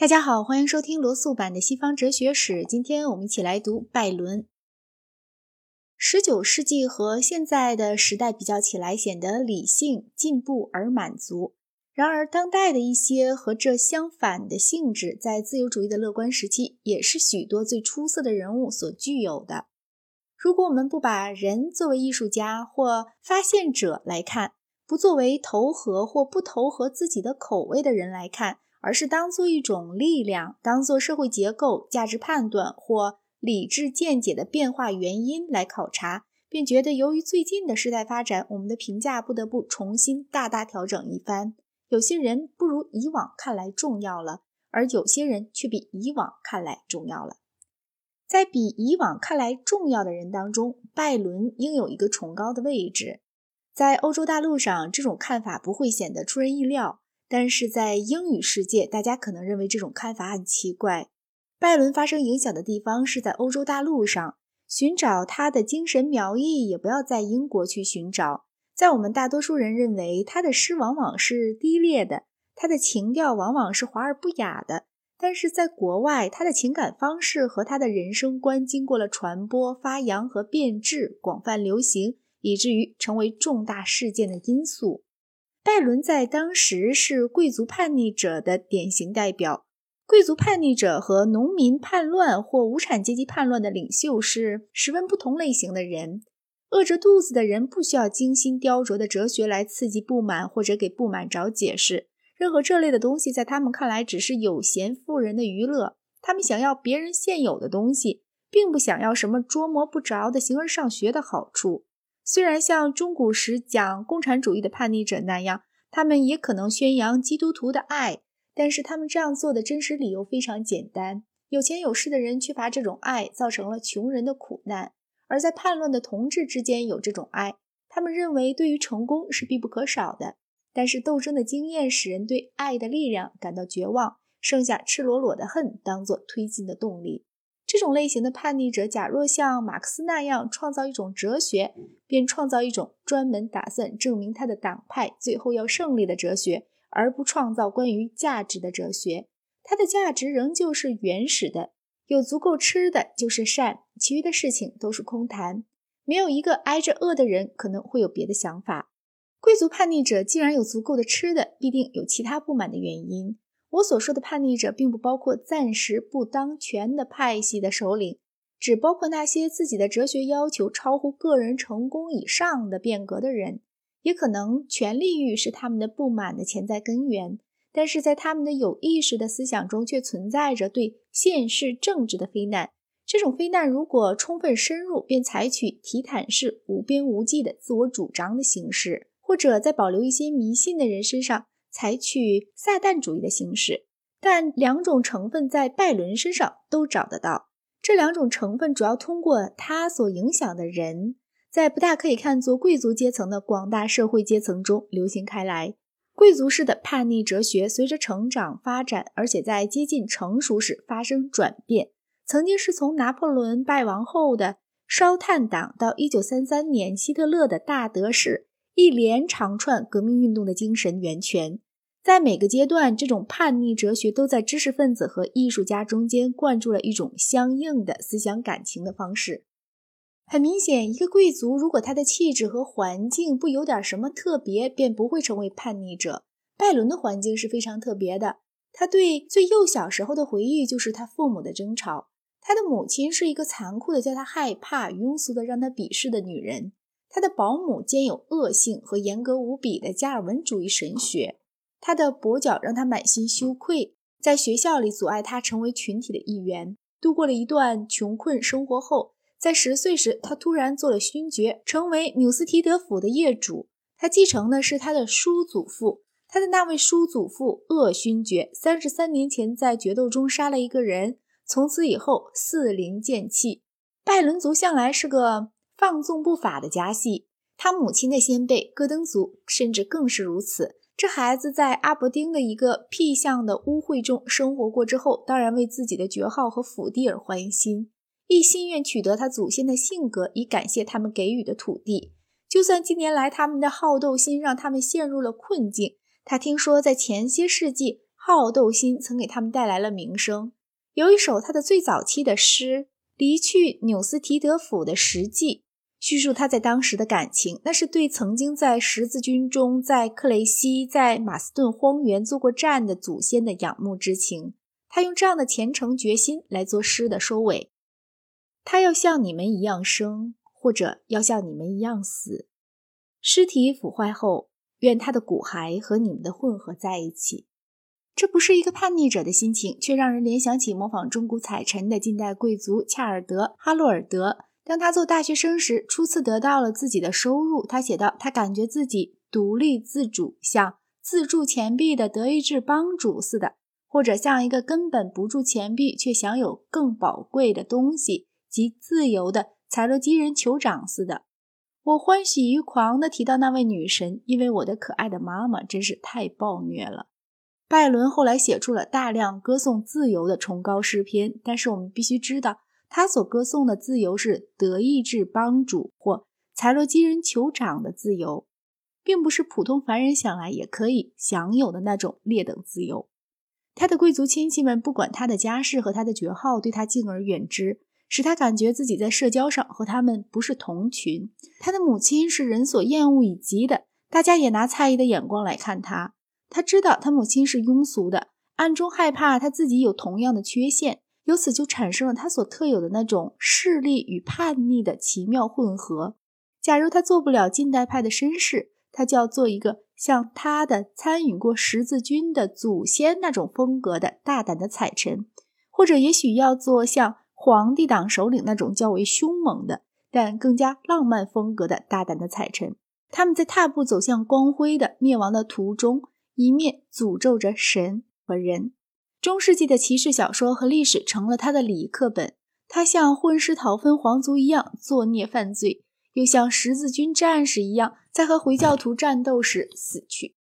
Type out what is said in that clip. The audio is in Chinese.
大家好，欢迎收听罗素版的西方哲学史。今天我们一起来读拜伦。十九世纪和现在的时代比较起来，显得理性、进步而满足。然而，当代的一些和这相反的性质，在自由主义的乐观时期，也是许多最出色的人物所具有的。如果我们不把人作为艺术家或发现者来看，不作为投合或不投合自己的口味的人来看，而是当做一种力量，当做社会结构、价值判断或理智见解的变化原因来考察，便觉得由于最近的时代发展，我们的评价不得不重新大大调整一番。有些人不如以往看来重要了，而有些人却比以往看来重要了。在比以往看来重要的人当中，拜伦应有一个崇高的位置。在欧洲大陆上，这种看法不会显得出人意料。但是在英语世界，大家可能认为这种看法很奇怪。拜伦发生影响的地方是在欧洲大陆上，寻找他的精神苗裔也不要在英国去寻找。在我们大多数人认为，他的诗往往是低劣的，他的情调往往是华而不雅的。但是在国外，他的情感方式和他的人生观经过了传播、发扬和变质，广泛流行，以至于成为重大事件的因素。拜伦在当时是贵族叛逆者的典型代表。贵族叛逆者和农民叛乱或无产阶级叛乱的领袖是十分不同类型的人。饿着肚子的人不需要精心雕琢的哲学来刺激不满或者给不满找解释。任何这类的东西在他们看来只是有闲富人的娱乐。他们想要别人现有的东西，并不想要什么捉摸不着的形而上学的好处。虽然像中古时讲共产主义的叛逆者那样，他们也可能宣扬基督徒的爱，但是他们这样做的真实理由非常简单：有钱有势的人缺乏这种爱，造成了穷人的苦难；而在叛乱的同志之间有这种爱，他们认为对于成功是必不可少的。但是斗争的经验使人对爱的力量感到绝望，剩下赤裸裸的恨当做推进的动力。这种类型的叛逆者，假若像马克思那样创造一种哲学，便创造一种专门打算证明他的党派最后要胜利的哲学，而不创造关于价值的哲学。他的价值仍旧是原始的，有足够吃的就是善，其余的事情都是空谈。没有一个挨着饿的人可能会有别的想法。贵族叛逆者既然有足够的吃的，必定有其他不满的原因。我所说的叛逆者，并不包括暂时不当权的派系的首领，只包括那些自己的哲学要求超乎个人成功以上的变革的人。也可能权力欲是他们的不满的潜在根源，但是在他们的有意识的思想中，却存在着对现世政治的非难。这种非难如果充分深入，便采取提坦式无边无际的自我主张的形式，或者在保留一些迷信的人身上。采取撒旦主义的形式，但两种成分在拜伦身上都找得到。这两种成分主要通过他所影响的人，在不大可以看作贵族阶层的广大社会阶层中流行开来。贵族式的叛逆哲学随着成长发展，而且在接近成熟时发生转变。曾经是从拿破仑败亡后的烧炭党，到1933年希特勒的大德式。一连长串革命运动的精神源泉，在每个阶段，这种叛逆哲学都在知识分子和艺术家中间灌注了一种相应的思想感情的方式。很明显，一个贵族如果他的气质和环境不有点什么特别，便不会成为叛逆者。拜伦的环境是非常特别的。他对最幼小时候的回忆就是他父母的争吵。他的母亲是一个残酷的、叫他害怕、庸俗的、让他鄙视的女人。他的保姆兼有恶性和严格无比的加尔文主义神学，他的跛脚让他满心羞愧，在学校里阻碍他成为群体的一员。度过了一段穷困生活后，在十岁时，他突然做了勋爵，成为纽斯提德府的业主。他继承的是他的叔祖父，他的那位叔祖父恶勋爵，三十三年前在决斗中杀了一个人，从此以后四灵见气。拜伦族向来是个。放纵不法的家系，他母亲的先辈戈登族甚至更是如此。这孩子在阿伯丁的一个僻巷的污秽中生活过之后，当然为自己的爵号和府地而欢心，一心愿取得他祖先的性格，以感谢他们给予的土地。就算近年来他们的好斗心让他们陷入了困境，他听说在前些世纪，好斗心曾给他们带来了名声。有一首他的最早期的诗《离去纽斯提德府的实记》，叙述他在当时的感情，那是对曾经在十字军中、在克雷西、在马斯顿荒原做过战的祖先的仰慕之情。他用这样的虔诚决心来做诗的收尾。他要像你们一样生，或者要像你们一样死。尸体腐坏后，愿他的骨骸和你们的混合在一起。这不是一个叛逆者的心情，却让人联想起模仿中古彩臣的近代贵族恰尔德·哈洛尔德。当他做大学生时，初次得到了自己的收入，他写道：“他感觉自己独立自主，像自助钱币的德意志帮主似的，或者像一个根本不铸钱币却享有更宝贵的东西及自由的采洛基人酋长似的。”我欢喜于狂地提到那位女神，因为我的可爱的妈妈真是太暴虐了。拜伦后来写出了大量歌颂自由的崇高诗篇，但是我们必须知道，他所歌颂的自由是德意志帮主或财洛基人酋长的自由，并不是普通凡人想来也可以享有的那种劣等自由。他的贵族亲戚们不管他的家世和他的爵号，对他敬而远之。使他感觉自己在社交上和他们不是同群。他的母亲是人所厌恶以及的，大家也拿诧异的眼光来看他。他知道他母亲是庸俗的，暗中害怕他自己有同样的缺陷，由此就产生了他所特有的那种势力与叛逆的奇妙混合。假如他做不了近代派的绅士，他就要做一个像他的参与过十字军的祖先那种风格的大胆的采臣，或者也许要做像。皇帝党首领那种较为凶猛的，但更加浪漫风格的大胆的采臣，他们在踏步走向光辉的灭亡的途中，一面诅咒着神和人。中世纪的骑士小说和历史成了他的礼仪课本。他像混世讨分皇族一样作孽犯罪，又像十字军战士一样在和回教徒战斗时死去。